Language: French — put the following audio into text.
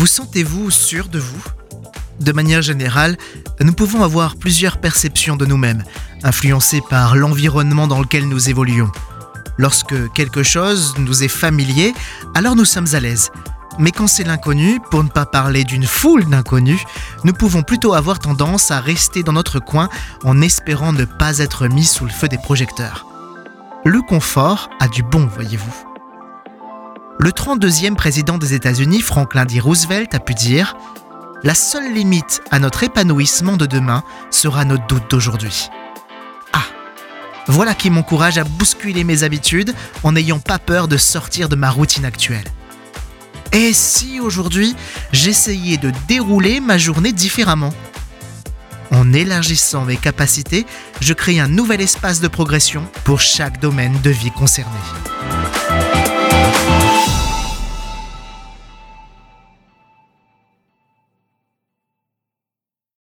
Vous sentez-vous sûr de vous? De manière générale, nous pouvons avoir plusieurs perceptions de nous-mêmes, influencées par l'environnement dans lequel nous évoluons. Lorsque quelque chose nous est familier, alors nous sommes à l'aise. Mais quand c'est l'inconnu, pour ne pas parler d'une foule d'inconnus, nous pouvons plutôt avoir tendance à rester dans notre coin en espérant ne pas être mis sous le feu des projecteurs. Le confort a du bon, voyez-vous. Le 32e président des États-Unis, Franklin D. Roosevelt, a pu dire La seule limite à notre épanouissement de demain sera nos doutes d'aujourd'hui. Ah Voilà qui m'encourage à bousculer mes habitudes en n'ayant pas peur de sortir de ma routine actuelle. Et si aujourd'hui j'essayais de dérouler ma journée différemment? En élargissant mes capacités, je crée un nouvel espace de progression pour chaque domaine de vie concerné.